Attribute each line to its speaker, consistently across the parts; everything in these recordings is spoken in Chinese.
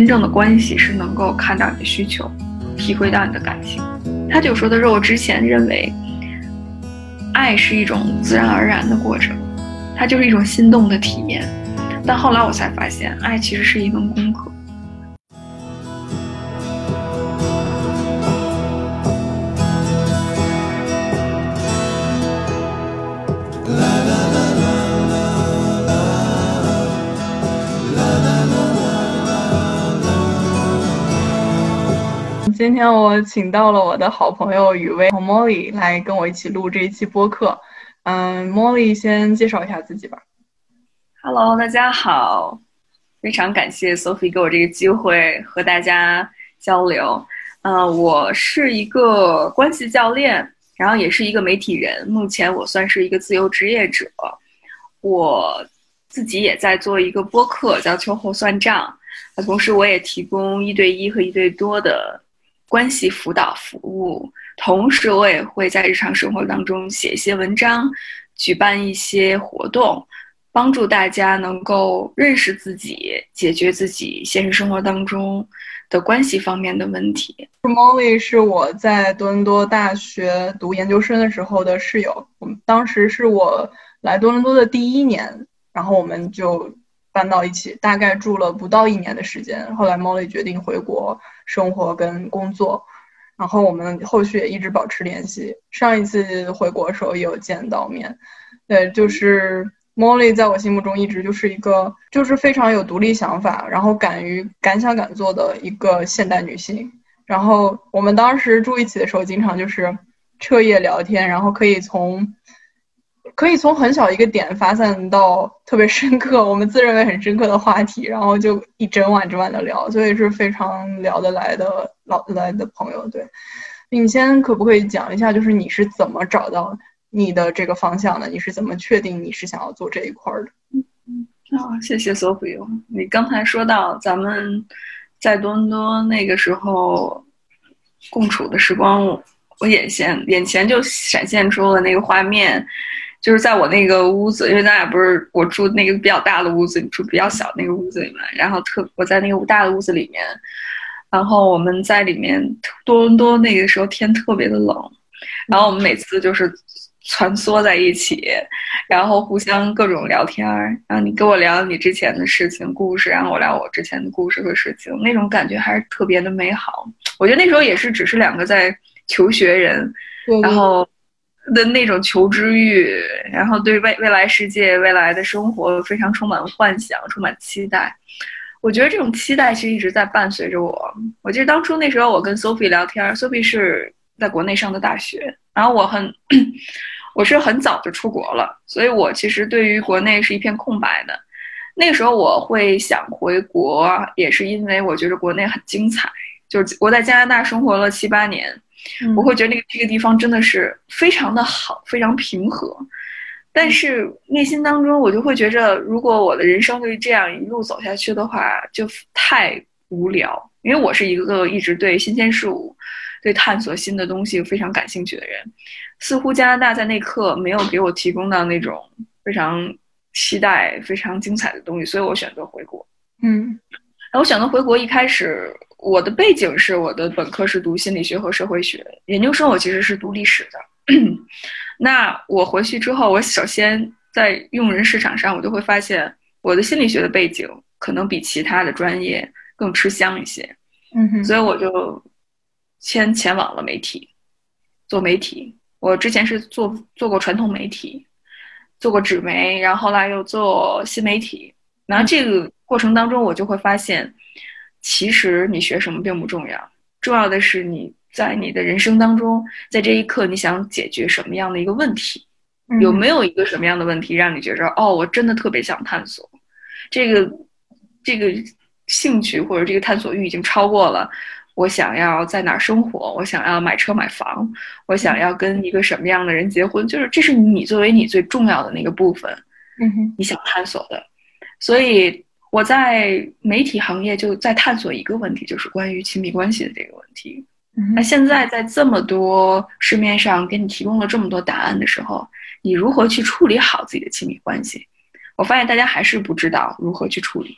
Speaker 1: 真正的关系是能够看到你的需求，体会到你的感情。他就说的是，我之前认为，爱是一种自然而然的过程，它就是一种心动的体验。但后来我才发现，爱其实是一门功课。
Speaker 2: 今天我请到了我的好朋友雨薇和 Molly 来跟我一起录这一期播客。嗯，Molly 先介绍一下自己吧。
Speaker 1: Hello，大家好，非常感谢 Sophie 给我这个机会和大家交流。呃，我是一个关系教练，然后也是一个媒体人。目前我算是一个自由职业者，我自己也在做一个播客，叫秋后算账。同时我也提供一对一和一对多的。关系辅导服务，同时我也会在日常生活当中写一些文章，举办一些活动，帮助大家能够认识自己，解决自己现实生活当中的关系方面的问题。
Speaker 2: Molly 是我在多伦多大学读研究生的时候的室友，我们当时是我来多伦多的第一年，然后我们就。搬到一起，大概住了不到一年的时间。后来，Molly 决定回国生活跟工作，然后我们后续也一直保持联系。上一次回国的时候也有见到面。对，就是 Molly 在我心目中一直就是一个，就是非常有独立想法，然后敢于敢想敢做的一个现代女性。然后我们当时住一起的时候，经常就是彻夜聊天，然后可以从。可以从很小一个点发散到特别深刻，我们自认为很深刻的话题，然后就一整晚整晚的聊，所以是非常聊得来的老来的朋友。对，你先可不可以讲一下，就是你是怎么找到你的这个方向的？你是怎么确定你是想要做这一块的？
Speaker 1: 嗯啊，谢谢 Sophie。你刚才说到咱们在多伦多那个时候共处的时光，我眼前眼前就闪现出了那个画面。就是在我那个屋子，因为咱俩不是我住那个比较大的屋子，你住比较小那个屋子里面，然后特我在那个大的屋子里面，然后我们在里面多伦多那个时候天特别的冷，然后我们每次就是蜷缩在一起，然后互相各种聊天儿，然后你跟我聊你之前的事情故事，然后我聊我之前的故事和事情，那种感觉还是特别的美好。我觉得那时候也是只是两个在求学人，然后。的那种求知欲，然后对未未来世界、未来的生活非常充满幻想、充满期待。我觉得这种期待其实一直在伴随着我。我记得当初那时候我跟 Sophie 聊天，Sophie 是在国内上的大学，然后我很，我是很早就出国了，所以我其实对于国内是一片空白的。那时候我会想回国，也是因为我觉得国内很精彩，就是我在加拿大生活了七八年。我会觉得那个这个地方真的是非常的好，非常平和，但是内心当中我就会觉着，如果我的人生就这样一路走下去的话，就太无聊。因为我是一个一直对新鲜事物、对探索新的东西非常感兴趣的人，似乎加拿大在那刻没有给我提供到那种非常期待、非常精彩的东西，所以我选择回国。
Speaker 2: 嗯，
Speaker 1: 然后我选择回国一开始。我的背景是我的本科是读心理学和社会学，研究生我其实是读历史的。那我回去之后，我首先在用人市场上，我就会发现我的心理学的背景可能比其他的专业更吃香一些。
Speaker 2: 嗯哼，
Speaker 1: 所以我就先前往了媒体，做媒体。我之前是做做过传统媒体，做过纸媒，然后后来又做新媒体。然后这个过程当中，我就会发现。其实你学什么并不重要，重要的是你在你的人生当中，在这一刻你想解决什么样的一个问题，有没有一个什么样的问题让你觉着哦，我真的特别想探索，这个这个兴趣或者这个探索欲已经超过了我想要在哪儿生活，我想要买车买房，我想要跟一个什么样的人结婚，就是这是你作为你最重要的那个部分，
Speaker 2: 嗯哼，
Speaker 1: 你想探索的，所以。我在媒体行业就在探索一个问题，就是关于亲密关系的这个问题。那现在在这么多市面上给你提供了这么多答案的时候，你如何去处理好自己的亲密关系？我发现大家还是不知道如何去处理。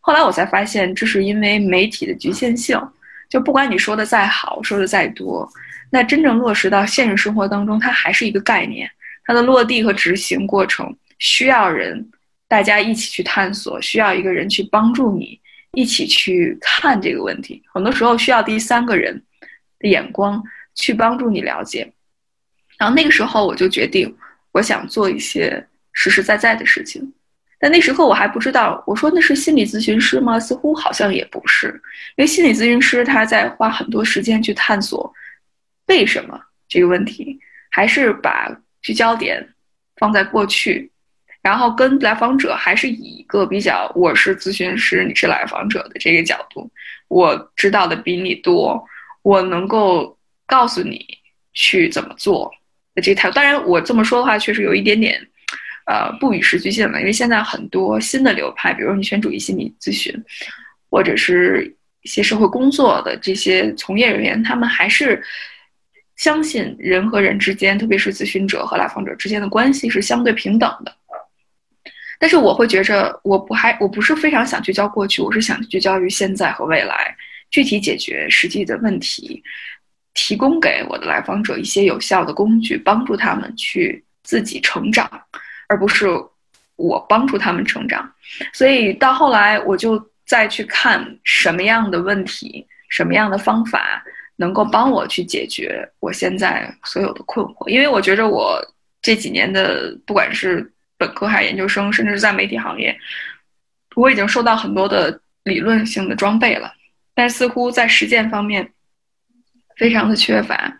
Speaker 1: 后来我才发现，这是因为媒体的局限性。就不管你说的再好，说的再多，那真正落实到现实生活当中，它还是一个概念。它的落地和执行过程需要人大家一起去探索，需要一个人去帮助你一起去看这个问题。很多时候需要第三个人的眼光去帮助你了解。然后那个时候我就决定，我想做一些实实在在的事情。但那时候我还不知道，我说那是心理咨询师吗？似乎好像也不是，因为心理咨询师他在花很多时间去探索为什么这个问题，还是把聚焦点放在过去，然后跟来访者还是以一个比较我是咨询师，你是来访者的这个角度，我知道的比你多，我能够告诉你去怎么做的这态度。当然，我这么说的话，确实有一点点。呃，不与时俱进了，因为现在很多新的流派，比如女权主义心理咨询，或者是一些社会工作的这些从业人员，他们还是相信人和人之间，特别是咨询者和来访者之间的关系是相对平等的。但是我会觉着，我不还我不是非常想聚焦过去，我是想聚焦于现在和未来，具体解决实际的问题，提供给我的来访者一些有效的工具，帮助他们去自己成长。而不是我帮助他们成长，所以到后来我就再去看什么样的问题，什么样的方法能够帮我去解决我现在所有的困惑。因为我觉着我这几年的不管是本科还研究生，甚至是在媒体行业，我已经收到很多的理论性的装备了，但似乎在实践方面非常的缺乏。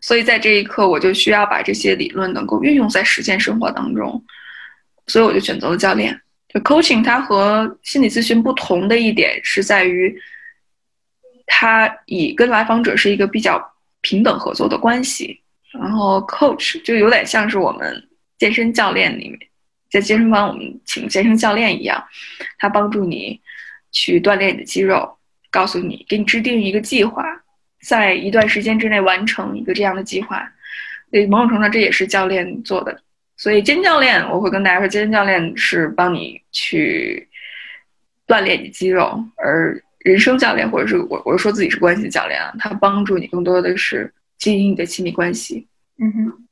Speaker 1: 所以在这一刻，我就需要把这些理论能够运用在实践生活当中，所以我就选择了教练。就 coaching，它和心理咨询不同的一点是在于，它以跟来访者是一个比较平等合作的关系。然后 coach 就有点像是我们健身教练里面，在健身房我们请健身教练一样，他帮助你去锻炼你的肌肉，告诉你，给你制定一个计划。在一段时间之内完成一个这样的计划，对某种程度上这也是教练做的。所以健身教练，我会跟大家说，健身教练是帮你去锻炼你肌肉，而人生教练或者是我，我是说自己是关系教练啊，他帮助你更多的是经营你的亲密关系。
Speaker 2: 嗯哼。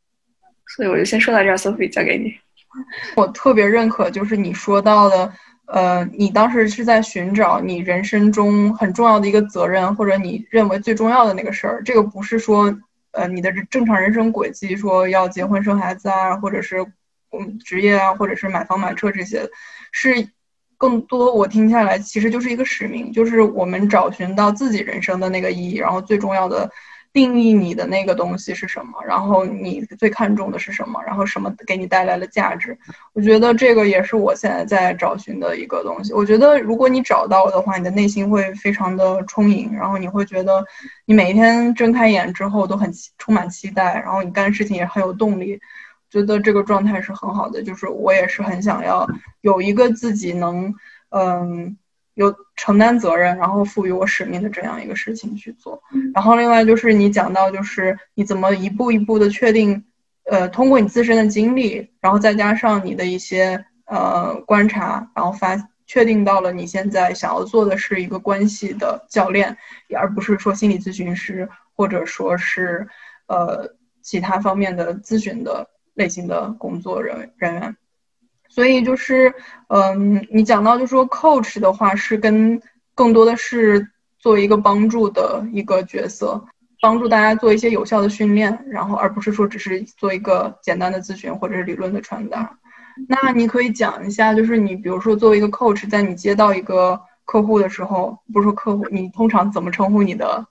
Speaker 1: 所以我就先说到这儿，Sophie 交给你。
Speaker 2: 我特别认可，就是你说到的。呃，你当时是在寻找你人生中很重要的一个责任，或者你认为最重要的那个事儿。这个不是说，呃，你的正常人生轨迹，说要结婚生孩子啊，或者是嗯职业啊，或者是买房买车这些，是更多我听下来其实就是一个使命，就是我们找寻到自己人生的那个意义，然后最重要的。定义你的那个东西是什么，然后你最看重的是什么，然后什么给你带来了价值？我觉得这个也是我现在在找寻的一个东西。我觉得如果你找到的话，你的内心会非常的充盈，然后你会觉得你每一天睁开眼之后都很充满期待，然后你干事情也很有动力。觉得这个状态是很好的，就是我也是很想要有一个自己能嗯。有承担责任，然后赋予我使命的这样一个事情去做。然后另外就是你讲到，就是你怎么一步一步的确定，呃，通过你自身的经历，然后再加上你的一些呃观察，然后发确定到了你现在想要做的是一个关系的教练，而不是说心理咨询师或者说是呃其他方面的咨询的类型的工作人人员。所以就是，嗯，你讲到就说 coach 的话是跟更多的是做一个帮助的一个角色，帮助大家做一些有效的训练，然后而不是说只是做一个简单的咨询或者是理论的传达。那你可以讲一下，就是你比如说作为一个 coach，在你接到一个客户的时候，不是说客户，你通常怎么称呼你的？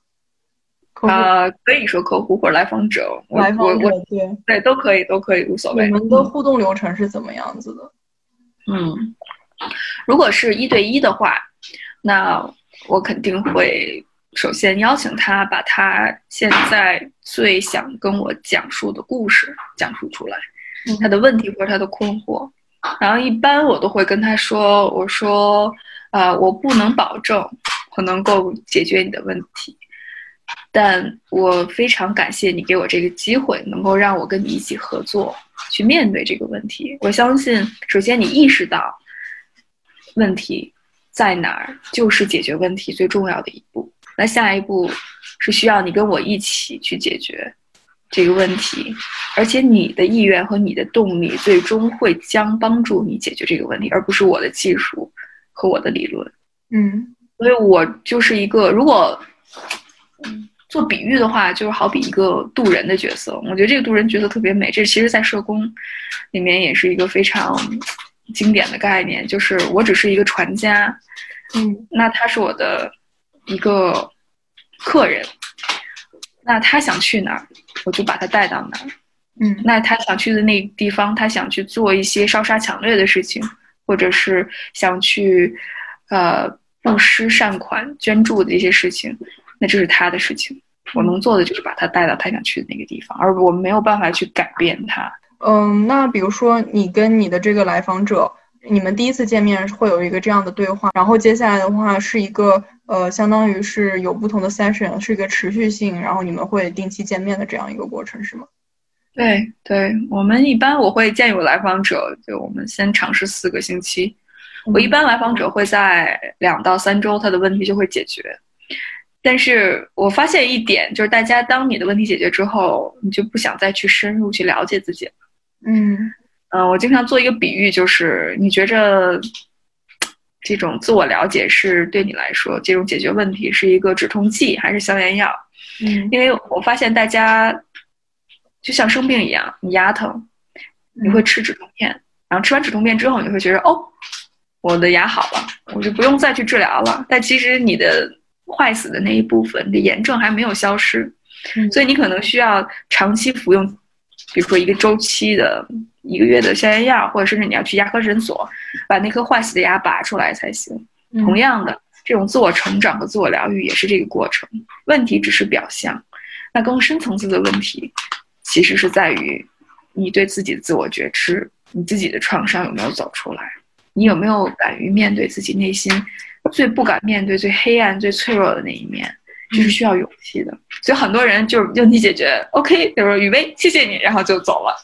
Speaker 1: 啊，可以说客户或者来访者，
Speaker 2: 来访者
Speaker 1: 对对都可以，都可以无所谓。
Speaker 2: 你们的互动流程是怎么样子的？
Speaker 1: 嗯，如果是一对一的话，那我肯定会首先邀请他把他现在最想跟我讲述的故事讲述出来，他的问题或者他的困惑。然后一般我都会跟他说：“我说，呃，我不能保证我能够解决你的问题。”但我非常感谢你给我这个机会，能够让我跟你一起合作，去面对这个问题。我相信，首先你意识到问题在哪儿，就是解决问题最重要的一步。那下一步是需要你跟我一起去解决这个问题，而且你的意愿和你的动力最终会将帮助你解决这个问题，而不是我的技术和我的理论。
Speaker 2: 嗯，
Speaker 1: 所以我就是一个，如果做比喻的话，就是好比一个渡人的角色。我觉得这个渡人角色特别美，这其实在社工里面也是一个非常经典的概念，就是我只是一个船家，
Speaker 2: 嗯，
Speaker 1: 那他是我的一个客人，那他想去哪儿，我就把他带到哪儿。
Speaker 2: 嗯，
Speaker 1: 那他想去的那地方，他想去做一些烧杀抢掠的事情，或者是想去呃布施善款、捐助的一些事情，那这是他的事情。我能做的就是把他带到他想去的那个地方，而我没有办法去改变他。
Speaker 2: 嗯，那比如说你跟你的这个来访者，你们第一次见面会有一个这样的对话，然后接下来的话是一个呃，相当于是有不同的 session，是一个持续性，然后你们会定期见面的这样一个过程，是吗？
Speaker 1: 对对，我们一般我会建议我来访者，就我们先尝试四个星期。我一般来访者会在两到三周，他的问题就会解决。但是我发现一点，就是大家当你的问题解决之后，你就不想再去深入去了解自己了。
Speaker 2: 嗯
Speaker 1: 嗯，我经常做一个比喻，就是你觉着这种自我了解是对你来说，这种解决问题是一个止痛剂还是消炎药？
Speaker 2: 嗯
Speaker 1: 因为我发现大家就像生病一样，你牙疼，你会吃止痛片，然后吃完止痛片之后，你会觉得哦，我的牙好了，我就不用再去治疗了。但其实你的坏死的那一部分，你的炎症还没有消失，
Speaker 2: 嗯
Speaker 1: 所以你可能需要长期服用，比如说一个周期的一个月的消炎药，或者甚至你要去牙科诊所把那颗坏死的牙拔出来才行。
Speaker 2: 嗯
Speaker 1: 同样的，这种自我成长和自我疗愈也是这个过程。问题只是表象，那更深层次的问题，其实是在于你对自己的自我觉知，你自己的创伤有没有走出来，你有没有敢于面对自己内心最不敢面对、最黑暗、最脆弱的那一面，就是需要勇气的。所以很多人就是问题解决，OK，就说雨薇，谢谢你，然后就走了。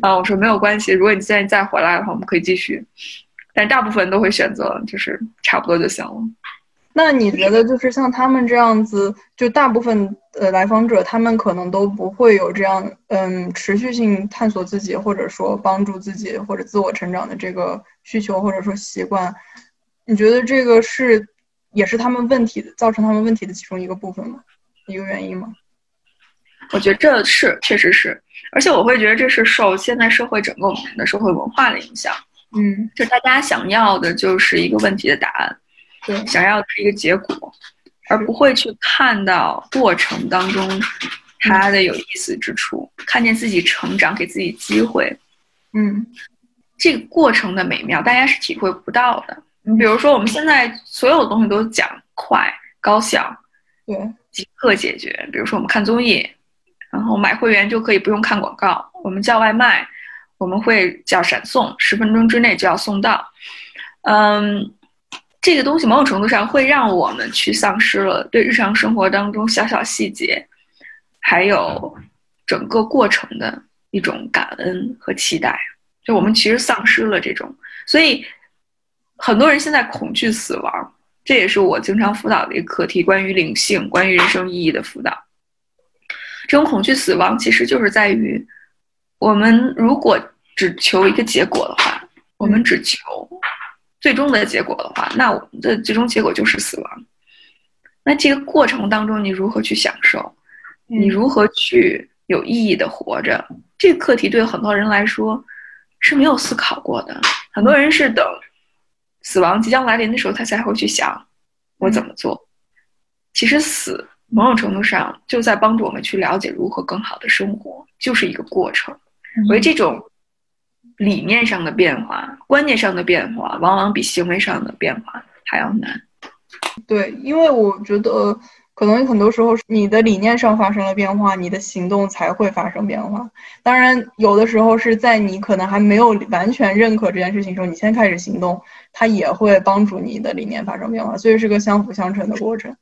Speaker 1: 啊，我说没有关系，如果你现在再回来的话，我们可以继续。但大部分都会选择就是差不多就行了。
Speaker 2: 那你觉得就是像他们这样子，就大部分呃来访者，他们可能都不会有这样嗯持续性探索自己，或者说帮助自己或者自我成长的这个需求或者说习惯。你觉得这个是也是他们问题的造成他们问题的其中一个部分吗？一个原因吗？
Speaker 1: 我觉得这是确实是，而且我会觉得这是受现在社会整个我们的社会文化的影响。
Speaker 2: 嗯，
Speaker 1: 就大家想要的就是一个问题的答案，
Speaker 2: 对，
Speaker 1: 想要的是一个结果，而不会去看到过程当中它的有意思之处，看见自己成长，给自己机会。
Speaker 2: 嗯
Speaker 1: 这个过程的美妙，大家是体会不到的。你比如说，我们现在所有东西都讲快、高效、
Speaker 2: 对，
Speaker 1: 即刻解决。比如说，我们看综艺，然后买会员就可以不用看广告；我们叫外卖，我们会叫闪送，十分钟之内就要送到。嗯，这个东西某种程度上会让我们去丧失了对日常生活当中小小细节，还有整个过程的一种感恩和期待。就我们其实丧失了这种，所以很多人现在恐惧死亡，这也是我经常辅导的一个课题，关于灵性、关于人生意义的辅导。这种恐惧死亡，其实就是在于我们如果只求一个结果的话，我们只求最终的结果的话，那我们的最终结果就是死亡。那这个过程当中，你如何去享受？你如何去有意义的活着？这个课题对很多人来说是没有思考过的。很多人是等死亡即将来临的时候，他才会去想我怎么做。其实死某种程度上就在帮助我们去了解如何更好的生活，就是一个过程。我觉得这种理念上的变化、观念上的变化，往往比行为上的变化还要难。
Speaker 2: 对，因为我觉得可能很多时候你的理念上发生了变化，你的行动才会发生变化。当然，有的时候是在你可能还没有完全认可这件事情的时候，你先开始行动，它也会帮助你的理念发生变化，所以是个相辅相成的过程。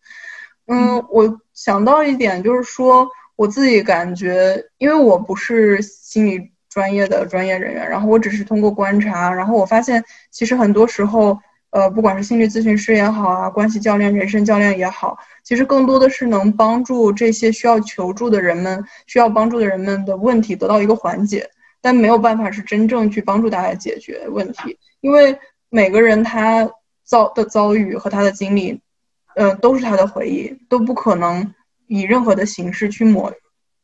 Speaker 2: 嗯，我想到一点就是说，我自己感觉，因为我不是心理专业的专业人员，然后我只是通过观察，然后我发现其实很多时候。呃，不管是心理咨询师也好啊，关系教练、人生教练也好，其实更多的是能帮助这些需要求助的人们、需要帮助的人们的问题得到一个缓解，但没有办法是真正去帮助大家解决问题，因为每个人他遭的遭遇和他的经历，呃，都是他的回忆，都不可能以任何的形式去抹，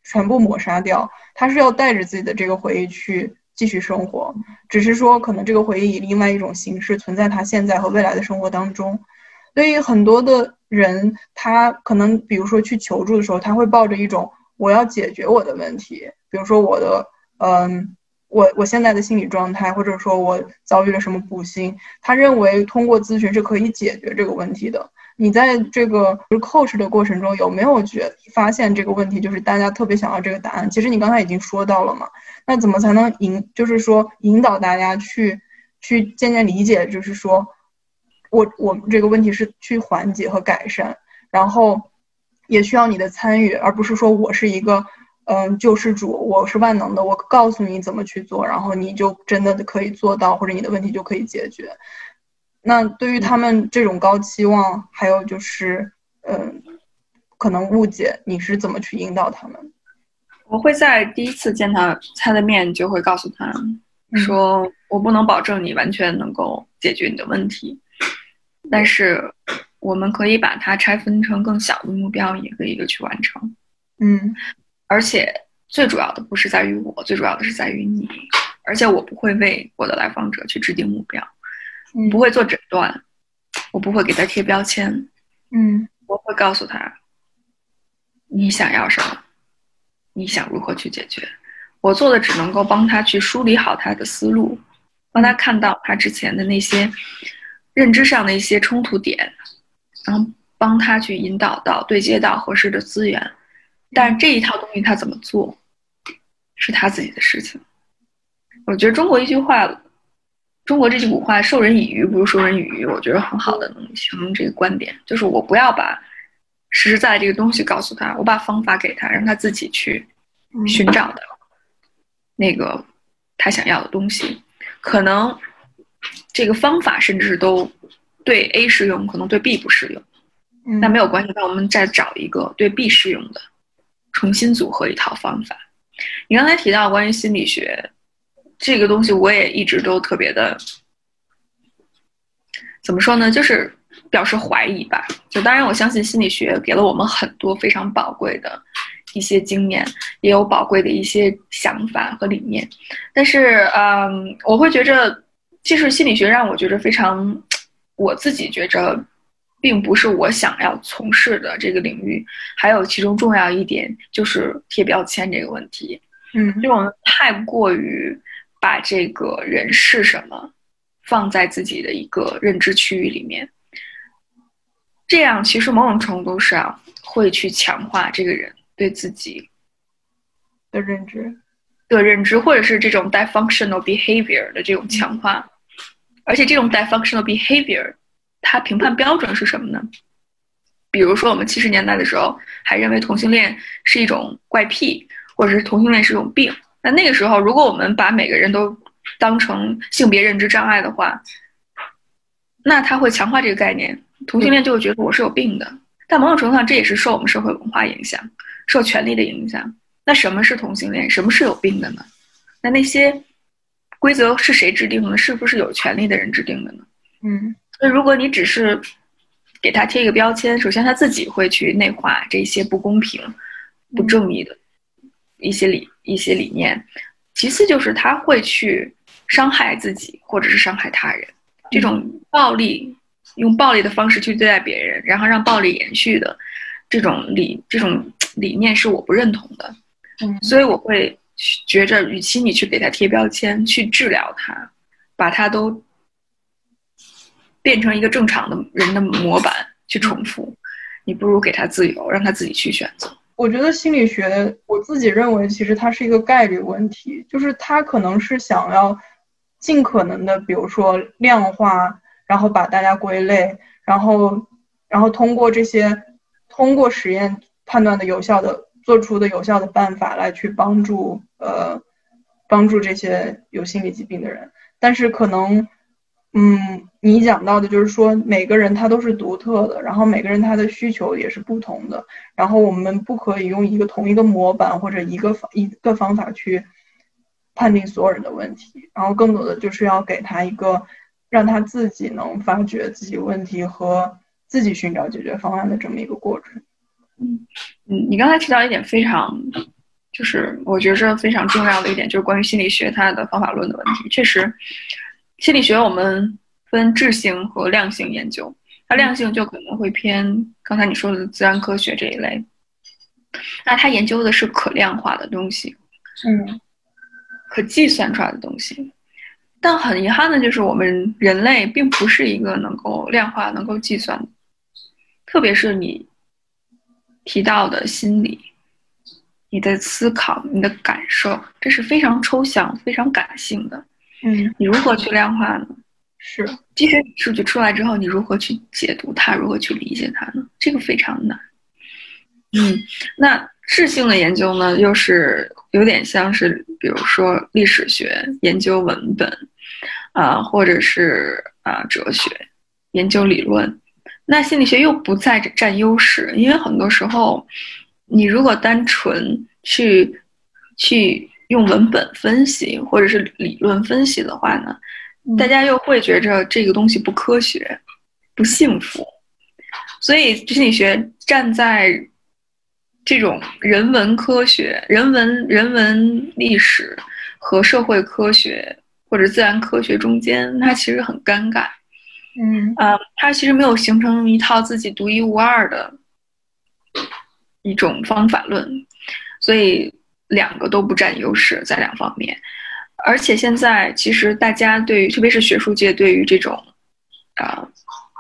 Speaker 2: 全部抹杀掉，他是要带着自己的这个回忆去。继续生活，只是说可能这个回忆以另外一种形式存在他现在和未来的生活当中，所以很多的人他可能比如说去求助的时候，他会抱着一种我要解决我的问题，比如说我的嗯，我我现在的心理状态，或者说我遭遇了什么不幸，他认为通过咨询是可以解决这个问题的。你在这个 coach 的过程中有没有觉发现这个问题？就是大家特别想要这个答案。其实你刚才已经说到了嘛。那怎么才能引，就是说引导大家去去渐渐理解，就是说我我们这个问题是去缓解和改善，然后也需要你的参与，而不是说我是一个嗯救世主，我是万能的，我告诉你怎么去做，然后你就真的可以做到，或者你的问题就可以解决。那对于他们这种高期望，还有就是，嗯，可能误解，你是怎么去引导他们？
Speaker 1: 我会在第一次见他他的面，就会告诉他，说我不能保证你完全能够解决你的问题，但是我们可以把它拆分成更小的目标，一个一个去完成。
Speaker 2: 嗯，
Speaker 1: 而且最主要的不是在于我，最主要的是在于你，而且我不会为我的来访者去制定目标。不会做诊断，我不会给他贴标签，
Speaker 2: 嗯，
Speaker 1: 我会告诉他，你想要什么，你想如何去解决，我做的只能够帮他去梳理好他的思路，帮他看到他之前的那些认知上的一些冲突点，然后帮他去引导到对接到合适的资源，但这一套东西他怎么做，是他自己的事情。我觉得中国一句话。中国这句古话“授人以鱼，不如授人以渔”，我觉得很好的能形容这个观点。就是我不要把实实在在这个东西告诉他，我把方法给他，让他自己去寻找的那个他想要的东西。可能这个方法甚至都对 A 适用，可能对 B 不适用。那没有关系，那我们再找一个对 B 适用的，重新组合一套方法。你刚才提到关于心理学。这个东西我也一直都特别的，怎么说呢？就是表示怀疑吧。就当然，我相信心理学给了我们很多非常宝贵的一些经验，也有宝贵的一些想法和理念。但是，嗯，我会觉着，其实心理学让我觉着非常，我自己觉着，并不是我想要从事的这个领域。还有其中重要一点就是贴标签这个问题。
Speaker 2: 嗯，
Speaker 1: 这种太过于。把这个人是什么放在自己的一个认知区域里面，这样其实某种程度上会去强化这个人对自己
Speaker 2: 的认知
Speaker 1: 的认知，或者是这种 dysfunctional behavior 的这种强化。而且这种 dysfunctional behavior，它评判标准是什么呢？比如说我们七十年代的时候还认为同性恋是一种怪癖，或者是同性恋是一种病。那那个时候，如果我们把每个人都当成性别认知障碍的话，那他会强化这个概念，同性恋就会觉得我是有病的。但某种程度上，这也是受我们社会文化影响，受权力的影响。那什么是同性恋？什么是有病的呢？那那些规则是谁制定的？是不是有权利的人制定的呢？
Speaker 2: 嗯，
Speaker 1: 那如果你只是给他贴一个标签，首先他自己会去内化这些不公平、不正义的一些理。一些理念，其次就是他会去伤害自己，或者是伤害他人。这种暴力，用暴力的方式去对待别人，然后让暴力延续的这种理，这种理念是我不认同的。
Speaker 2: 嗯，
Speaker 1: 所以我会觉着，与其你去给他贴标签，去治疗他，把他都变成一个正常的人的模板去重复，你不如给他自由，让他自己去选择。
Speaker 2: 我觉得心理学，我自己认为，其实它是一个概率问题，就是它可能是想要尽可能的，比如说量化，然后把大家归类，然后，然后通过这些，通过实验判断的有效的，做出的有效的办法来去帮助，呃，帮助这些有心理疾病的人。但是可能，嗯，你讲到的就是说每个人他都是独特的，然后每个人他的需求也是不同的，然后我们不可以用一个同一个模板或者一个方一个方法去判定所有人的问题，然后更多的就是要给他一个让他自己能发掘自己问题和自己寻找解决方案的这么一个过程。
Speaker 1: 嗯嗯，你刚才提到一点非常，就是我觉着非常重要的一点，就是关于心理学它的方法论的问题，确实。心理学我们分质性和量性研究，它量性就可能会偏刚才你说的自然科学这一类，那它研究的是可量化的东西，
Speaker 2: 嗯，
Speaker 1: 可计算出来的东西。但很遗憾的就是我们人类并不是一个能够量化、能够计算的，特别是你提到的心理、你的思考、你的感受，这是非常抽象、非常感性的。
Speaker 2: 嗯，
Speaker 1: 你如何去量化呢？
Speaker 2: 是，
Speaker 1: 即使数据出来之后，你如何去解读它，如何去理解它呢？这个非常难。嗯，那质性的研究呢，又是有点像是，比如说历史学研究文本，啊，或者是啊哲学研究理论。那心理学又不在占优势，因为很多时候，你如果单纯去去。用文本分析或者是理论分析的话呢，大家又会觉着这个东西不科学、不幸福，所以心理学站在这种人文科学、人文人文历史和社会科学或者自然科学中间，它其实很尴尬。
Speaker 2: 嗯
Speaker 1: 啊，它其实没有形成一套自己独一无二的一种方法论，所以。两个都不占优势，在两方面，而且现在其实大家对于，特别是学术界对于这种，啊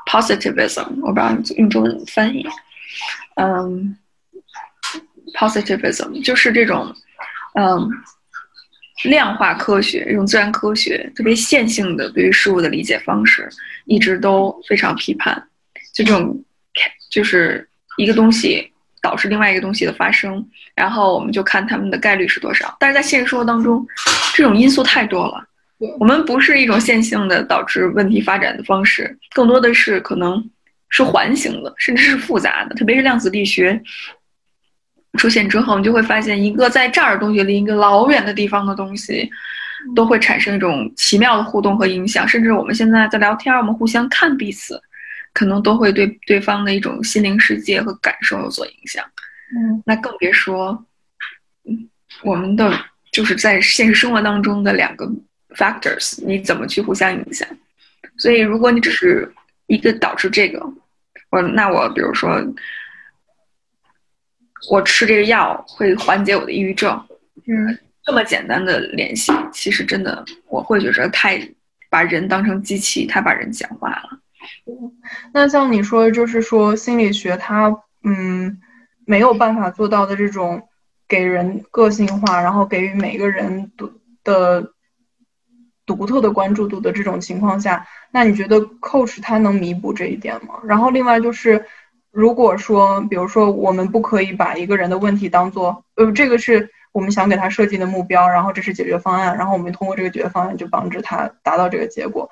Speaker 1: ，positivism，我不知道用中文翻译，嗯，positivism 就是这种，嗯，量化科学，这种自然科学特别线性的对于事物的理解方式，一直都非常批判，就这种，就是一个东西。导致另外一个东西的发生，然后我们就看它们的概率是多少。但是在现实生活当中，这种因素太多了。我们不是一种线性的导致问题发展的方式，更多的是可能是环形的，甚至是复杂的。特别是量子力学出现之后，你就会发现，一个在这儿的东西，离一个老远的地方的东西，都会产生一种奇妙的互动和影响。甚至我们现在在聊天，我们互相看彼此。可能都会对对方的一种心灵世界和感受有所影响，
Speaker 2: 嗯，
Speaker 1: 那更别说，嗯，我们的就是在现实生活当中的两个 factors，你怎么去互相影响？所以，如果你只是一个导致这个，我那我比如说，我吃这个药会缓解我的抑郁症，
Speaker 2: 嗯，
Speaker 1: 这么简单的联系，其实真的我会觉得太把人当成机器，太把人简化了。
Speaker 2: 那像你说，就是说心理学它嗯没有办法做到的这种给人个性化，然后给予每个人独的独特的关注度的这种情况下，那你觉得 coach 他能弥补这一点吗？然后另外就是，如果说比如说我们不可以把一个人的问题当做呃这个是我们想给他设计的目标，然后这是解决方案，然后我们通过这个解决方案就帮助他达到这个结果。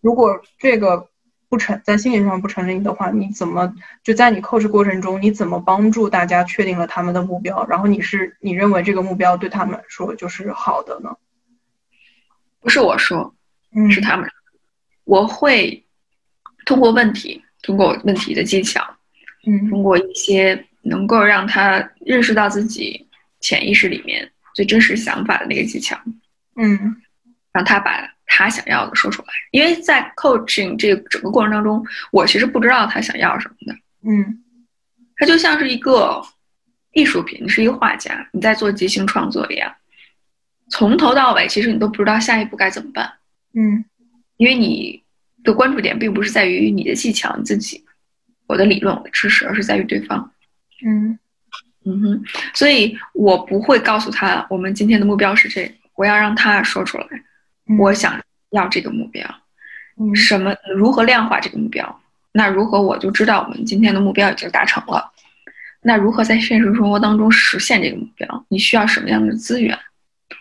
Speaker 2: 如果这个不成在心理上不成立的话，你怎么就在你 coach 过程中，你怎么帮助大家确定了他们的目标？然后你是你认为这个目标对他们来说就是好的呢？
Speaker 1: 不是我说，
Speaker 2: 嗯，
Speaker 1: 是他们。我会通过问题，通过问题的技巧，
Speaker 2: 嗯，
Speaker 1: 通过一些能够让他认识到自己潜意识里面最真实想法的那个技巧，
Speaker 2: 嗯，
Speaker 1: 让他把。他想要的说出来，因为在 coaching 这个整个过程当中，我其实不知道他想要什么的。
Speaker 2: 嗯，
Speaker 1: 他就像是一个艺术品，你是一个画家，你在做即兴创作一样，从头到尾，其实你都不知道下一步该怎么办。
Speaker 2: 嗯，
Speaker 1: 因为你的关注点并不是在于你的技巧、你自己、我的理论、我的知识，而是在于对方。
Speaker 2: 嗯
Speaker 1: 嗯哼，所以我不会告诉他，我们今天的目标是这个，我要让他说出来。我想要这个目标，什么如何量化这个目标？那如何我就知道我们今天的目标已经达成了？那如何在现实生活当中实现这个目标？你需要什么样的资源？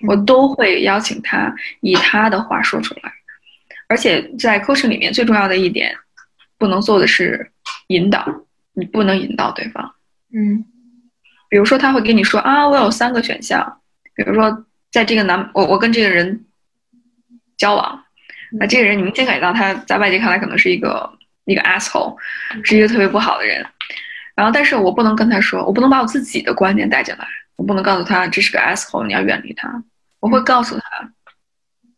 Speaker 1: 我都会邀请他以他的话说出来。而且在 coaching 里面最重要的一点，不能做的是引导，你不能引导对方。
Speaker 2: 嗯，
Speaker 1: 比如说他会跟你说啊，我有三个选项，比如说在这个男我我跟这个人交往，那这个人你明显感觉到他在外界看来可能是一个一个 asshole，是一个特别不好的人。然后，但是我不能跟他说，我不能把我自己的观点带进来，我不能告诉他这是个 asshole，你要远离他。我会告诉他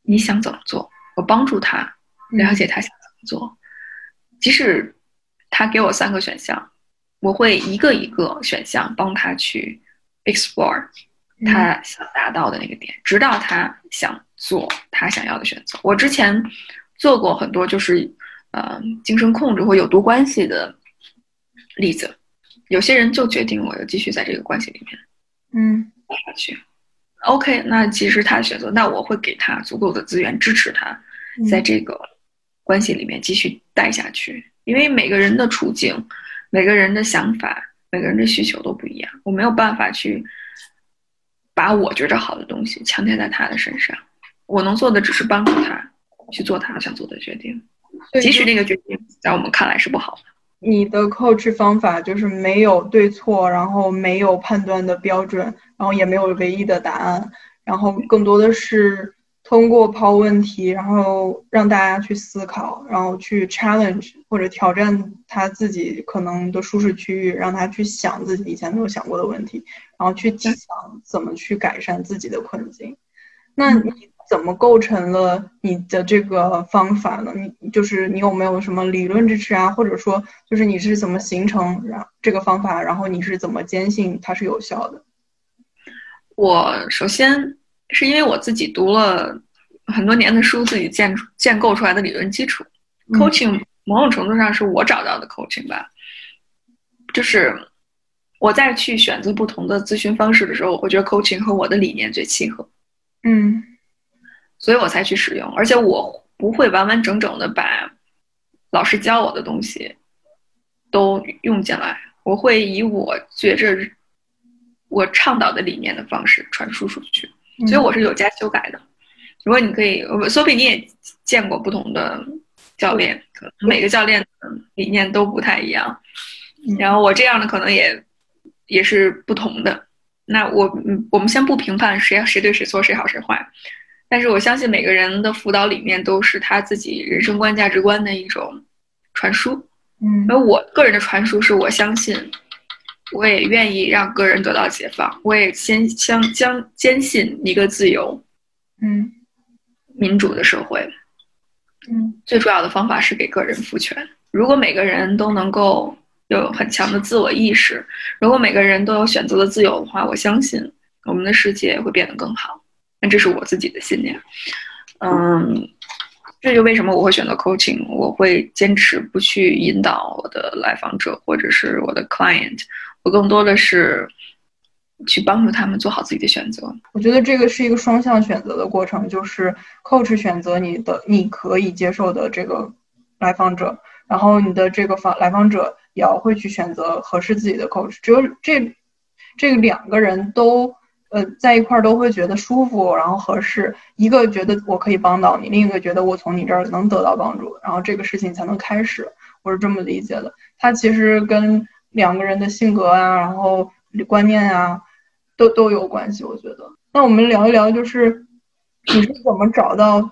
Speaker 1: 你想怎么做，我帮助他了解他想怎么做。即使他给我三个选项，我会一个一个选项帮他去 explore 他想达到的那个点，直到他想做他想要的选择。我之前做过很多就是呃精神控制或有毒关系的例子。有些人就决定我要继续在这个关系里面，
Speaker 2: 嗯，
Speaker 1: 下去。OK，那其实他的选择，那我会给他足够的资源支持他，在这个关系里面继续待下去。因为每个人的处境、每个人的想法、每个人的需求都不一样，我没有办法去把我觉着好的东西强加在他的身上。我能做的只是帮助他去做他想做的决定，即使那个决定在我们看来是不好的。
Speaker 2: 你的 coach 方法就是没有对错，然后没有判断的标准，然后也没有唯一的答案，然后更多的是通过抛问题，然后让大家去思考，然后去 challenge 或者挑战他自己可能的舒适区域，让他去想自己以前没有想过的问题，然后去想怎么去改善自己的困境。那你？怎么构成了你的这个方法呢？你就是你有没有什么理论支持啊？或者说，就是你是怎么形成然这个方法？然后你是怎么坚信它是有效的？
Speaker 1: 我首先是因为我自己读了很多年的书，自己建建构出来的理论基础。coaching 某种程度上是我找到的 coaching 吧，就是我在去选择不同的咨询方式的时候，我觉得 coaching 和我的理念最契合。
Speaker 2: 嗯。
Speaker 1: 所以我才去使用，而且我不会完完整整的把老师教我的东西都用进来，我会以我觉着我倡导的理念的方式传输出去，所以我是有加修改的。如果你可以，Sophie 你也见过不同的教练，每个教练的理念都不太一样，然后我这样的可能也也是不同的。那我我们先不评判谁谁对谁错，谁好谁坏。但是我相信每个人的辅导理念都是他自己人生观、价值观的一种传输。
Speaker 2: 嗯，
Speaker 1: 而我个人的传输是我相信，我也愿意让个人得到解放，我也坚相将坚信一个自由、
Speaker 2: 嗯，
Speaker 1: 民主的社会。
Speaker 2: 嗯，
Speaker 1: 最主要的方法是给个人赋权。如果每个人都能够有很强的自我意识，如果每个人都有选择的自由的话，我相信我们的世界会变得更好。那这是我自己的信念，嗯，这就为什么我会选择 coaching，我会坚持不去引导我的来访者或者是我的 client，我更多的是去帮助他们做好自己的选择。
Speaker 2: 我觉得这个是一个双向选择的过程，就是 coach 选择你的你可以接受的这个来访者，然后你的这个访来访者也要会去选择合适自己的 coach，只有这这两个人都。呃，在一块儿都会觉得舒服，然后合适。一个觉得我可以帮到你，另一个觉得我从你这儿能得到帮助，然后这个事情才能开始。我是这么理解的。它其实跟两个人的性格啊，然后观念啊，都都有关系。我觉得。那我们聊一聊，就是你是怎么找到，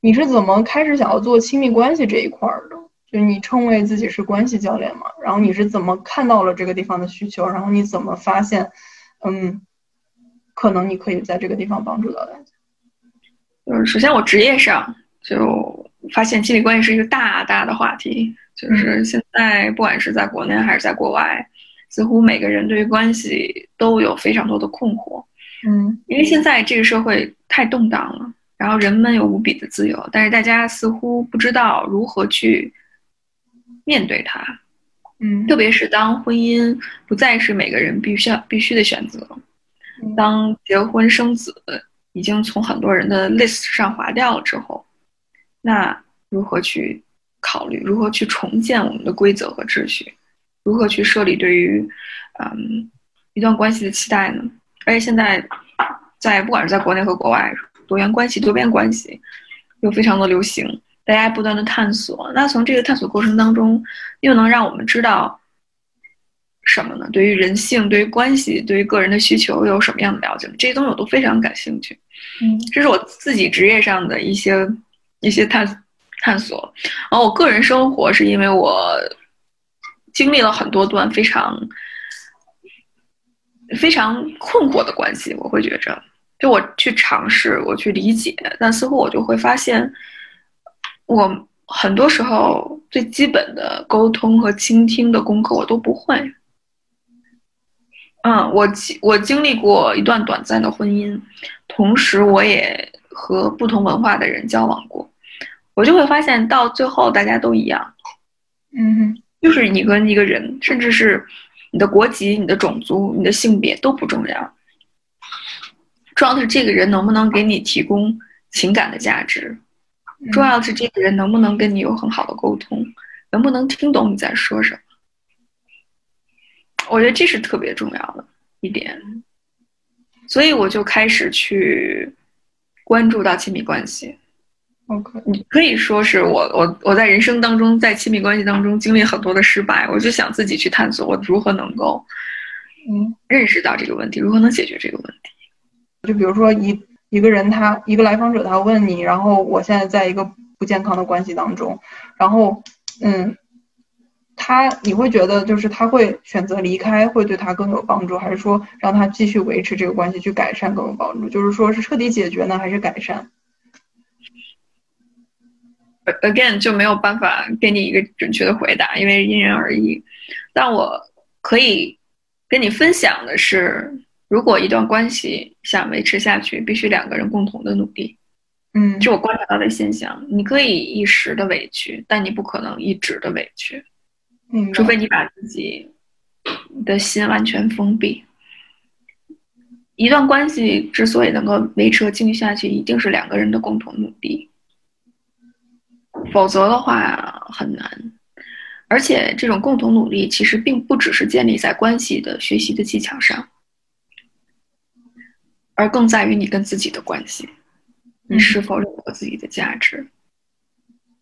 Speaker 2: 你是怎么开始想要做亲密关系这一块的？就你称为自己是关系教练嘛？然后你是怎么看到了这个地方的需求？然后你怎么发现，嗯？可能你可以在这个地方帮助到大家。
Speaker 1: 嗯，首先我职业上就发现亲密关系是一个大大的话题，就是现在不管是在国内还是在国外，似乎每个人对于关系都有非常多的困惑。
Speaker 2: 嗯，
Speaker 1: 因为现在这个社会太动荡了，然后人们有无比的自由，但是大家似乎不知道如何去面对它。
Speaker 2: 嗯，
Speaker 1: 特别是当婚姻不再是每个人必须要必须的选择。当结婚生子已经从很多人的 list 上划掉了之后，那如何去考虑？如何去重建我们的规则和秩序？如何去设立对于嗯一段关系的期待呢？而且现在在不管是在国内和国外，多元关系、多边关系又非常的流行。大家不断的探索。那从这个探索过程当中，又能让我们知道什么呢？对于人性、对于关系、对于个人的需求，有什么样的了解？这些东西我都非常感兴趣。
Speaker 2: 嗯，
Speaker 1: 这是我自己职业上的一些一些探探索。然后我个人生活是因为我经历了很多段非常非常困惑的关系，我会觉着。就我去尝试，我去理解，但似乎我就会发现，我很多时候最基本的沟通和倾听的功课我都不会。嗯，我我经历过一段短暂的婚姻，同时我也和不同文化的人交往过，我就会发现到最后大家都一样。
Speaker 2: 嗯，
Speaker 1: 就是你跟一个人，甚至是你的国籍、你的种族、你的性别都不重要。重要的是这个人能不能给你提供情感的价值，重要的是这个人能不能跟你有很好的沟通，能不能听懂你在说什么。我觉得这是特别重要的一点，所以我就开始去关注到亲密关系。
Speaker 2: OK，
Speaker 1: 你可以说是我我我在人生当中在亲密关系当中经历很多的失败，我就想自己去探索我如何能够
Speaker 2: 嗯
Speaker 1: 认识到这个问题，如何能解决这个问题。
Speaker 2: 就比如说一一个人，他一个来访者，他问你，然后我现在在一个不健康的关系当中，然后，嗯，他你会觉得就是他会选择离开会对他更有帮助，还是说让他继续维持这个关系去改善更有帮助？就是说是彻底解决呢，还是改善
Speaker 1: ？Again，就没有办法给你一个准确的回答，因为因人而异。但我可以跟你分享的是。如果一段关系想维持下去，必须两个人共同的努力。
Speaker 2: 嗯，
Speaker 1: 是我观察到的现象。你可以一时的委屈，但你不可能一直的委屈。
Speaker 2: 嗯，
Speaker 1: 除非你把自己的心完全封闭。一段关系之所以能够维持和继续下去，一定是两个人的共同努力，否则的话很难。而且，这种共同努力其实并不只是建立在关系的学习的技巧上。而更在于你跟自己的关系，你是否认可自己的价值？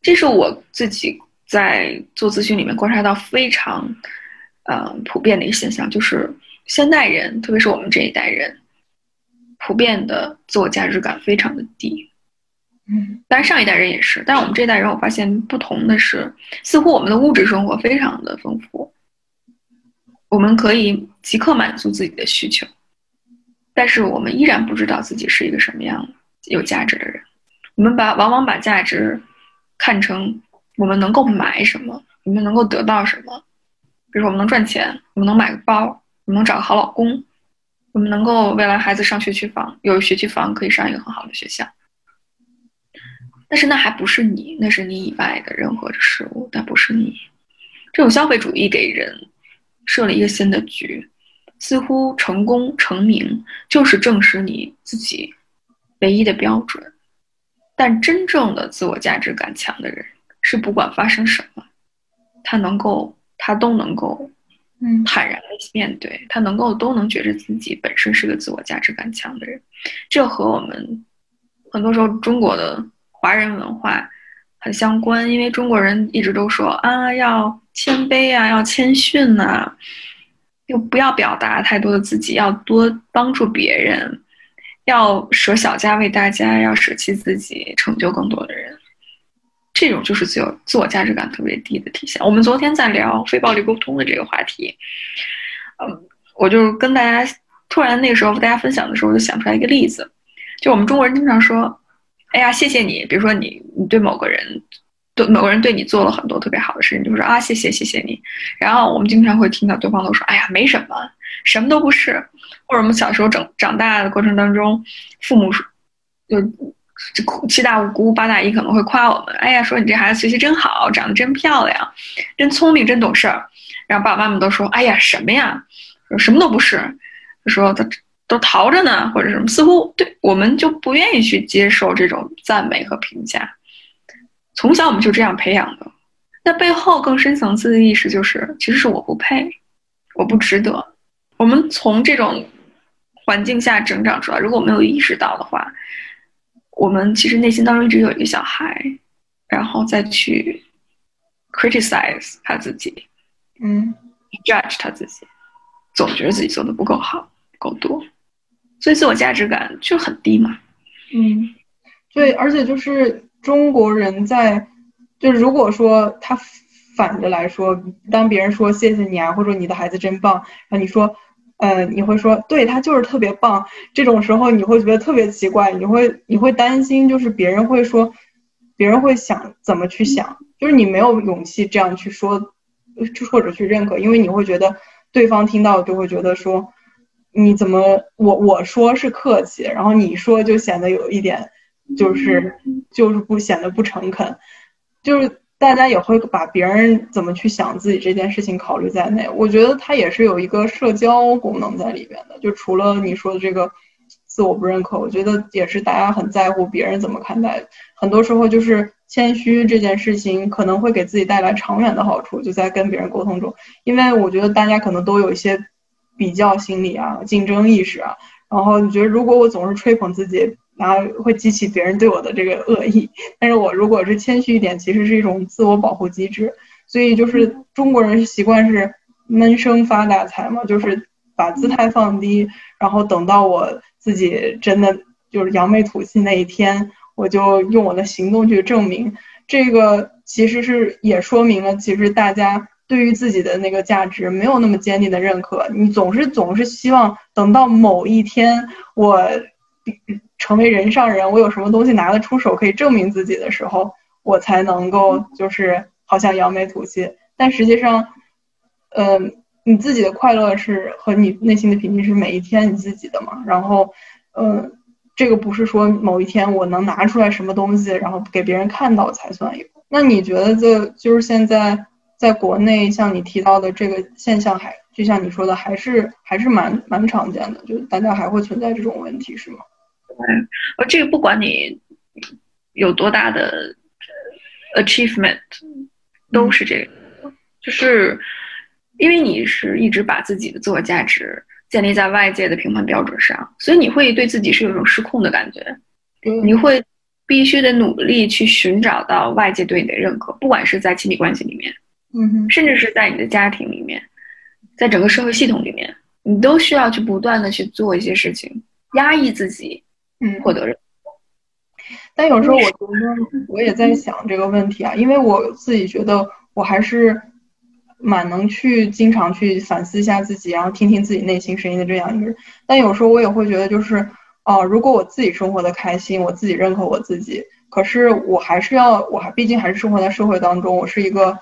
Speaker 1: 这是我自己在做咨询里面观察到非常，呃，普遍的一个现象，就是现代人，特别是我们这一代人，普遍的自我价值感非常的低。
Speaker 2: 嗯，
Speaker 1: 当然上一代人也是，但是我们这代人，我发现不同的是，似乎我们的物质生活非常的丰富，我们可以即刻满足自己的需求。但是我们依然不知道自己是一个什么样有价值的人。我们把往往把价值看成我们能够买什么，我们能够得到什么。比如说，我们能赚钱，我们能买个包，我们能找个好老公，我们能够未来孩子上学区房，有学区房可以上一个很好的学校。但是那还不是你，那是你以外的任何的事物，但不是你。这种消费主义给人设了一个新的局。似乎成功成名就是证实你自己唯一的标准，但真正的自我价值感强的人是不管发生什么，他能够他都能够
Speaker 2: 嗯
Speaker 1: 坦然的面对，他能够都能觉着自己本身是个自我价值感强的人。这和我们很多时候中国的华人文化很相关，因为中国人一直都说啊要谦卑啊，要谦逊呐。又不要表达太多的自己，要多帮助别人，要舍小家为大家，要舍弃自己，成就更多的人。这种就是自由自我价值感特别低的体现。我们昨天在聊非暴力沟通的这个话题，嗯，我就跟大家突然那个时候大家分享的时候，我就想出来一个例子，就我们中国人经常说：“哎呀，谢谢你。”比如说你你对某个人。对某个人对你做了很多特别好的事情，就说啊谢谢谢谢你。然后我们经常会听到对方都说哎呀没什么，什么都不是。或者我们小时候长长大的过程当中，父母说就七大姑八大姨可能会夸我们，哎呀说你这孩子学习真好，长得真漂亮，真聪明，真懂事儿。然后爸爸妈妈都说哎呀什么呀，什么都不是，他说他都逃着呢，或者什么，似乎对我们就不愿意去接受这种赞美和评价。从小我们就这样培养的，那背后更深层次的意识就是，其实是我不配，我不值得。我们从这种环境下成长出来，如果没有意识到的话，我们其实内心当中一直有一个小孩，然后再去 criticize 他自己，
Speaker 2: 嗯
Speaker 1: ，judge 他自己，总觉得自己做的不够好，不够多，所以自我价值感就很低嘛。
Speaker 2: 嗯，对，而且就是中国人在，就是如果说他反着来说，当别人说谢谢你啊，或者你的孩子真棒，然后你说，呃，你会说对他就是特别棒，这种时候你会觉得特别奇怪，你会你会担心，就是别人会说，别人会想怎么去想，就是你没有勇气这样去说，就或者去认可，因为你会觉得对方听到就会觉得说。你怎么我我说是客气，然后你说就显得有一点，就是就是不显得不诚恳，就是大家也会把别人怎么去想自己这件事情考虑在内。我觉得它也是有一个社交功能在里边的，就除了你说的这个自我不认可，我觉得也是大家很在乎别人怎么看待。很多时候就是谦虚这件事情可能会给自己带来长远的好处，就在跟别人沟通中，因为我觉得大家可能都有一些。比较心理啊，竞争意识啊，然后你觉得如果我总是吹捧自己，然后会激起别人对我的这个恶意。但是我如果是谦虚一点，其实是一种自我保护机制。所以就是中国人习惯是闷声发大财嘛，就是把姿态放低，然后等到我自己真的就是扬眉吐气那一天，我就用我的行动去证明。这个其实是也说明了，其实大家。对于自己的那个价值没有那么坚定的认可，你总是总是希望等到某一天我成为人上人，我有什么东西拿得出手可以证明自己的时候，我才能够就是好像扬眉吐气。但实际上，嗯，你自己的快乐是和你内心的平静是每一天你自己的嘛。然后，嗯，这个不是说某一天我能拿出来什么东西，然后给别人看到才算有。那你觉得这就是现在？在国内，像你提到的这个现象，还就像你说的，还是还是蛮蛮常见的，就大家还会存在这种问题，是吗？
Speaker 1: 对，而这个不管你有多大的 achievement，都是这个，就是因为你是一直把自己的自我价值建立在外界的评判标准上，所以你会对自己是有一种失控的感觉，你会必须得努力去寻找到外界对你的认可，不管是在亲密关系里面。
Speaker 2: 嗯哼，
Speaker 1: 甚至是在你的家庭里面，在整个社会系统里面，你都需要去不断的去做一些事情，压抑自己，
Speaker 2: 嗯，
Speaker 1: 获得认
Speaker 2: 但有时候我觉得我也在想这个问题啊，因为我自己觉得我还是蛮能去经常去反思一下自己，然后听听自己内心声音的这样一个人。但有时候我也会觉得，就是哦，如果我自己生活的开心，我自己认可我自己，可是我还是要，我还毕竟还是生活在社会当中，我是一个。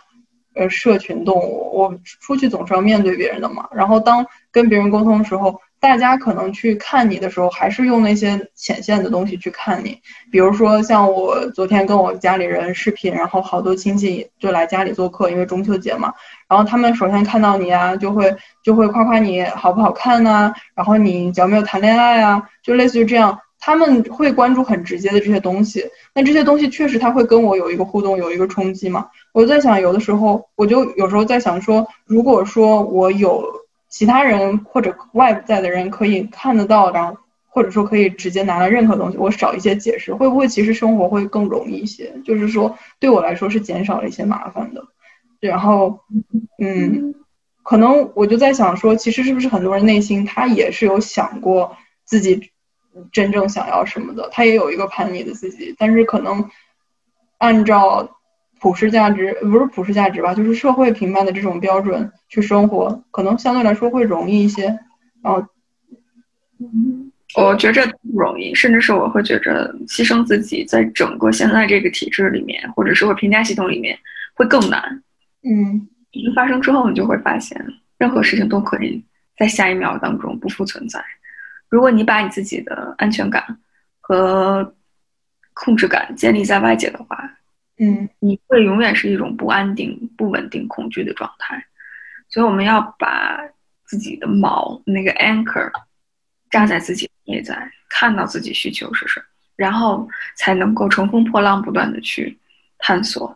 Speaker 2: 呃，社群动物，我出去总是要面对别人的嘛。然后当跟别人沟通的时候，大家可能去看你的时候，还是用那些浅显的东西去看你。比如说，像我昨天跟我家里人视频，然后好多亲戚就来家里做客，因为中秋节嘛。然后他们首先看到你啊，就会就会夸夸你好不好看呐，然后你有没有谈恋爱啊，就类似于这样。他们会关注很直接的这些东西，那这些东西确实他会跟我有一个互动，有一个冲击嘛。我在想，有的时候我就有时候在想说，如果说我有其他人或者外在的人可以看得到，然后或者说可以直接拿来任何东西，我少一些解释，会不会其实生活会更容易一些？就是说对我来说是减少了一些麻烦的。然后，嗯，可能我就在想说，其实是不是很多人内心他也是有想过自己。真正想要什么的，他也有一个叛逆的自己，但是可能按照普世价值，不是普世价值吧，就是社会评判的这种标准去生活，可能相对来说会容易一些。然后，
Speaker 1: 我觉着不容易，甚至是我会觉着牺牲自己，在整个现在这个体制里面，或者社会评价系统里面会更难。
Speaker 2: 嗯，
Speaker 1: 发生之后，你就会发现，任何事情都可以在下一秒当中不复存在。如果你把你自己的安全感和控制感建立在外界的话，
Speaker 2: 嗯，
Speaker 1: 你会永远是一种不安定、不稳定、恐惧的状态。所以我们要把自己的锚那个 anchor 扎在自己内在，看到自己需求是什么，然后才能够乘风破浪，不断的去探索。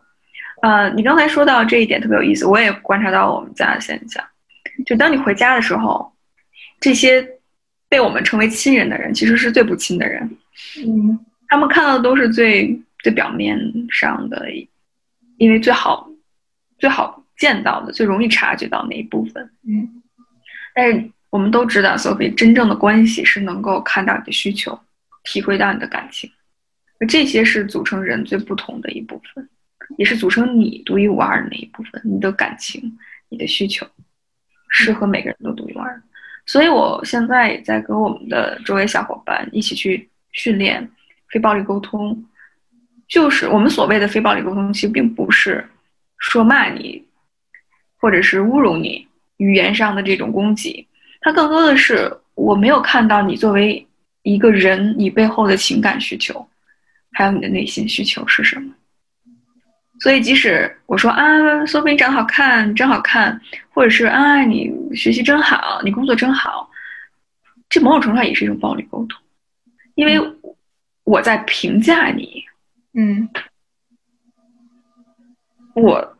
Speaker 1: 呃，你刚才说到这一点特别有意思，我也观察到我们家的现象，就当你回家的时候，这些。被我们称为亲人的人，其实是最不亲的人。
Speaker 2: 嗯，
Speaker 1: 他们看到的都是最最表面上的，因为最好最好见到的、最容易察觉到那一部分。
Speaker 2: 嗯，
Speaker 1: 但是我们都知道，Sophie 真正的关系是能够看到你的需求，体会到你的感情，这些是组成人最不同的一部分，也是组成你独一无二的那一部分。你的感情、你的需求，是和每个人都独一无二的。所以我现在也在跟我们的周围小伙伴一起去训练非暴力沟通，就是我们所谓的非暴力沟通，其实并不是说骂你，或者是侮辱你，语言上的这种攻击，它更多的是我没有看到你作为一个人，你背后的情感需求，还有你的内心需求是什么。所以，即使我说啊，苏菲你长得好看，真好看，或者是啊，你学习真好，你工作真好，这某种程度上也是一种暴力沟通，因为我在评价你，
Speaker 2: 嗯，
Speaker 1: 我，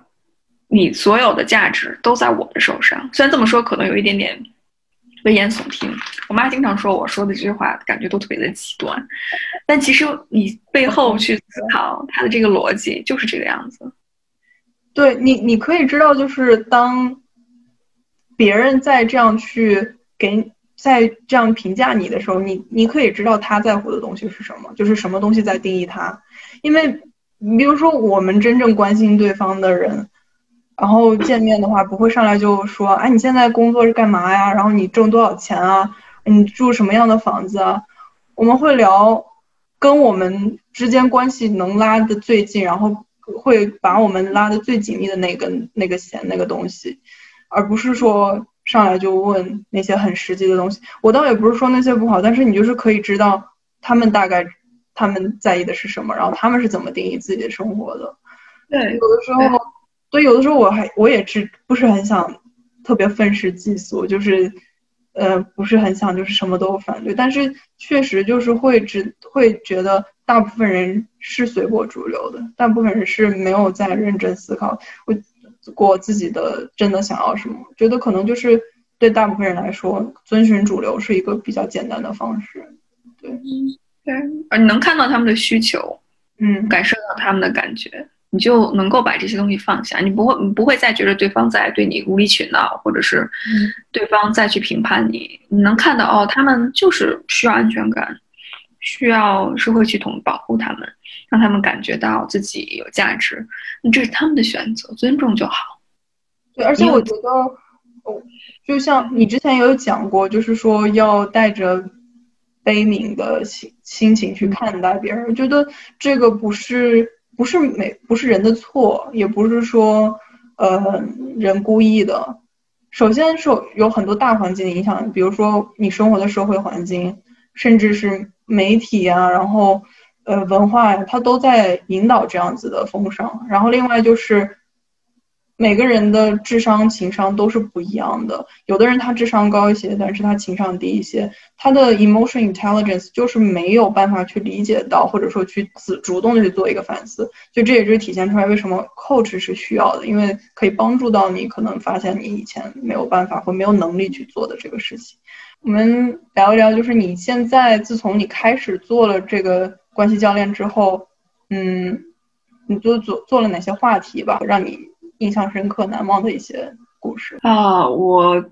Speaker 1: 你所有的价值都在我的手上。虽然这么说可能有一点点危言耸听，我妈经常说我说的这句话感觉都特别的极端。但其实你背后去思考他的这个逻辑就是这个样子。
Speaker 2: 对你，你可以知道，就是当别人在这样去给在这样评价你的时候，你你可以知道他在乎的东西是什么，就是什么东西在定义他。因为比如说，我们真正关心对方的人，然后见面的话，不会上来就说：“哎，你现在工作是干嘛呀？然后你挣多少钱啊？你住什么样的房子啊？”我们会聊。跟我们之间关系能拉的最近，然后会把我们拉的最紧密的那根那个弦那个东西，而不是说上来就问那些很实际的东西。我倒也不是说那些不好，但是你就是可以知道他们大概他们在意的是什么，然后他们是怎么定义自己的生活的。
Speaker 1: 对，
Speaker 2: 有的时候，对，有的时候我还我也是不是很想特别愤世嫉俗，就是。呃，不是很想就是什么都反对，但是确实就是会只会觉得大部分人是随波逐流的，大部分人是没有在认真思考过自己的真的想要什么。觉得可能就是对大部分人来说，遵循主流是一个比较简单的方式。对，
Speaker 1: 对，而你能看到他们的需求，
Speaker 2: 嗯，
Speaker 1: 感受到他们的感觉。你就能够把这些东西放下，你不会，你不会再觉得对方在对你无理取闹，或者是对方再去评判你。你能看到，哦，他们就是需要安全感，需要社会系统保护他们，让他们感觉到自己有价值。这是他们的选择，尊重就好。
Speaker 2: 对，而且我觉得，哦，就像你之前也有讲过，就是说要带着悲悯的心心情去看待别人。我觉得这个不是。不是每不是人的错，也不是说，呃，人故意的。首先是有很多大环境的影响，比如说你生活的社会环境，甚至是媒体啊，然后，呃，文化呀，它都在引导这样子的风尚。然后另外就是。每个人的智商、情商都是不一样的。有的人他智商高一些，但是他情商低一些，他的 emotion intelligence 就是没有办法去理解到，或者说去自主动的去做一个反思。就这也是体现出来为什么 coach 是需要的，因为可以帮助到你，可能发现你以前没有办法或没有能力去做的这个事情。我们聊一聊，就是你现在自从你开始做了这个关系教练之后，嗯，你做做做了哪些话题吧，让你。印象深刻、难忘的一些故事
Speaker 1: 啊，我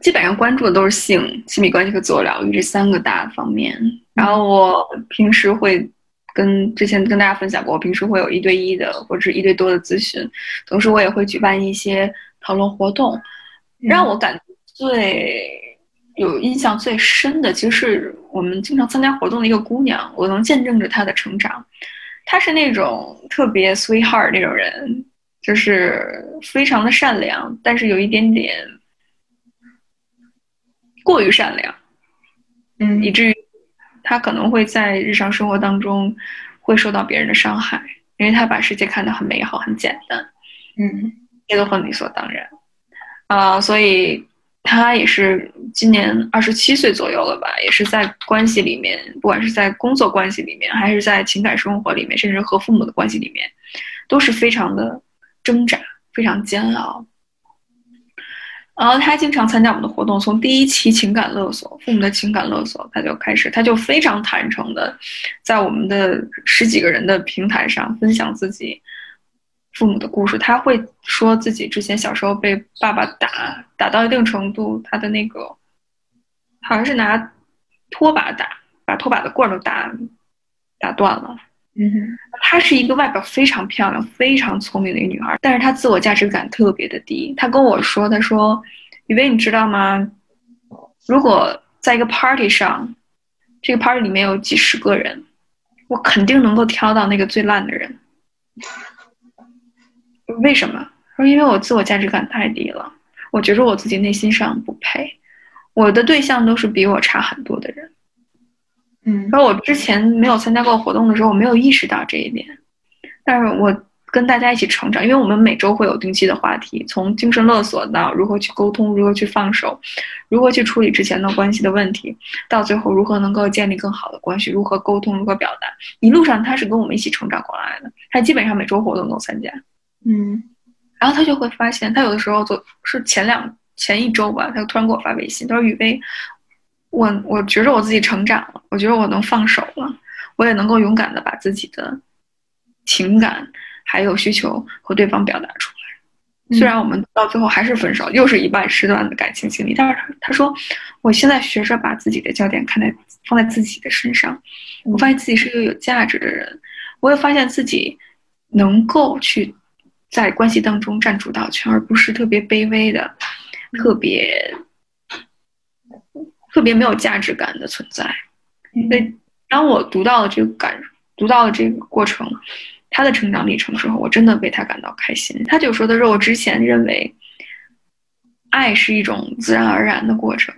Speaker 1: 基本上关注的都是性、亲密关系和自我疗愈这三个大方面。然后我平时会跟之前跟大家分享过，我平时会有一对一的或者是一对多的咨询，同时我也会举办一些讨论活动。让我感觉最有印象最深的，其实是我们经常参加活动的一个姑娘，我能见证着她的成长。她是那种特别 sweetheart 那种人。就是非常的善良，但是有一点点过于善良，
Speaker 2: 嗯，
Speaker 1: 以至于他可能会在日常生活当中会受到别人的伤害，因为他把世界看得很美好、很简单，
Speaker 2: 嗯，
Speaker 1: 也都很理所当然，啊，所以他也是今年二十七岁左右了吧，也是在关系里面，不管是在工作关系里面，还是在情感生活里面，甚至和父母的关系里面，都是非常的。挣扎非常煎熬，然后他经常参加我们的活动，从第一期情感勒索，父母的情感勒索，他就开始，他就非常坦诚的，在我们的十几个人的平台上分享自己父母的故事。他会说自己之前小时候被爸爸打，打到一定程度，他的那个好像是拿拖把打，把拖把的棍儿都打打断了。
Speaker 2: 嗯哼，
Speaker 1: 她是一个外表非常漂亮、非常聪明的一个女孩，但是她自我价值感特别的低。她跟我说：“她说，雨薇，你知道吗？如果在一个 party 上，这个 party 里面有几十个人，我肯定能够挑到那个最烂的人。为什么？说因为我自我价值感太低了，我觉得我自己内心上不配，我的对象都是比我差很多的人。”
Speaker 2: 嗯，
Speaker 1: 然后我之前没有参加过活动的时候，我没有意识到这一点。但是我跟大家一起成长，因为我们每周会有定期的话题，从精神勒索到如何去沟通、如何去放手、如何去处理之前的关系的问题，到最后如何能够建立更好的关系、如何沟通、如何表达。一路上他是跟我们一起成长过来的，他基本上每周活动都参加。
Speaker 2: 嗯，
Speaker 1: 然后他就会发现，他有的时候就是前两前一周吧，他就突然给我发微信，他说：“雨薇。”我我觉着我自己成长了，我觉得我能放手了，我也能够勇敢的把自己的情感还有需求和对方表达出来。虽然我们到最后还是分手，又是一半时段的感情经历，但是他他说，我现在学着把自己的焦点看在放在自己的身上，我发现自己是一个有价值的人，我也发现自己能够去在关系当中占主导权，而不是特别卑微的，特别。特别没有价值感的存在，所以当我读到了这个感，读到了这个过程，他的成长历程之后，我真的为他感到开心。他就说的是，我之前认为，爱是一种自然而然的过程，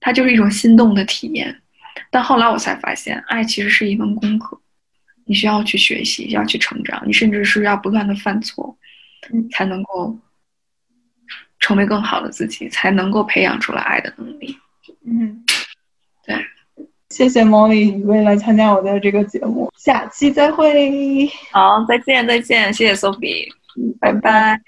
Speaker 1: 它就是一种心动的体验，但后来我才发现，爱其实是一门功课，你需要去学习，要去成长，你甚至是要不断的犯错，才能够成为更好的自己，才能够培养出来爱的能力。
Speaker 2: 嗯，
Speaker 1: 对，
Speaker 2: 谢谢 Molly 你未来参加我的这个节目，下期再会。
Speaker 1: 好，再见，再见，谢谢 Sophie，拜拜。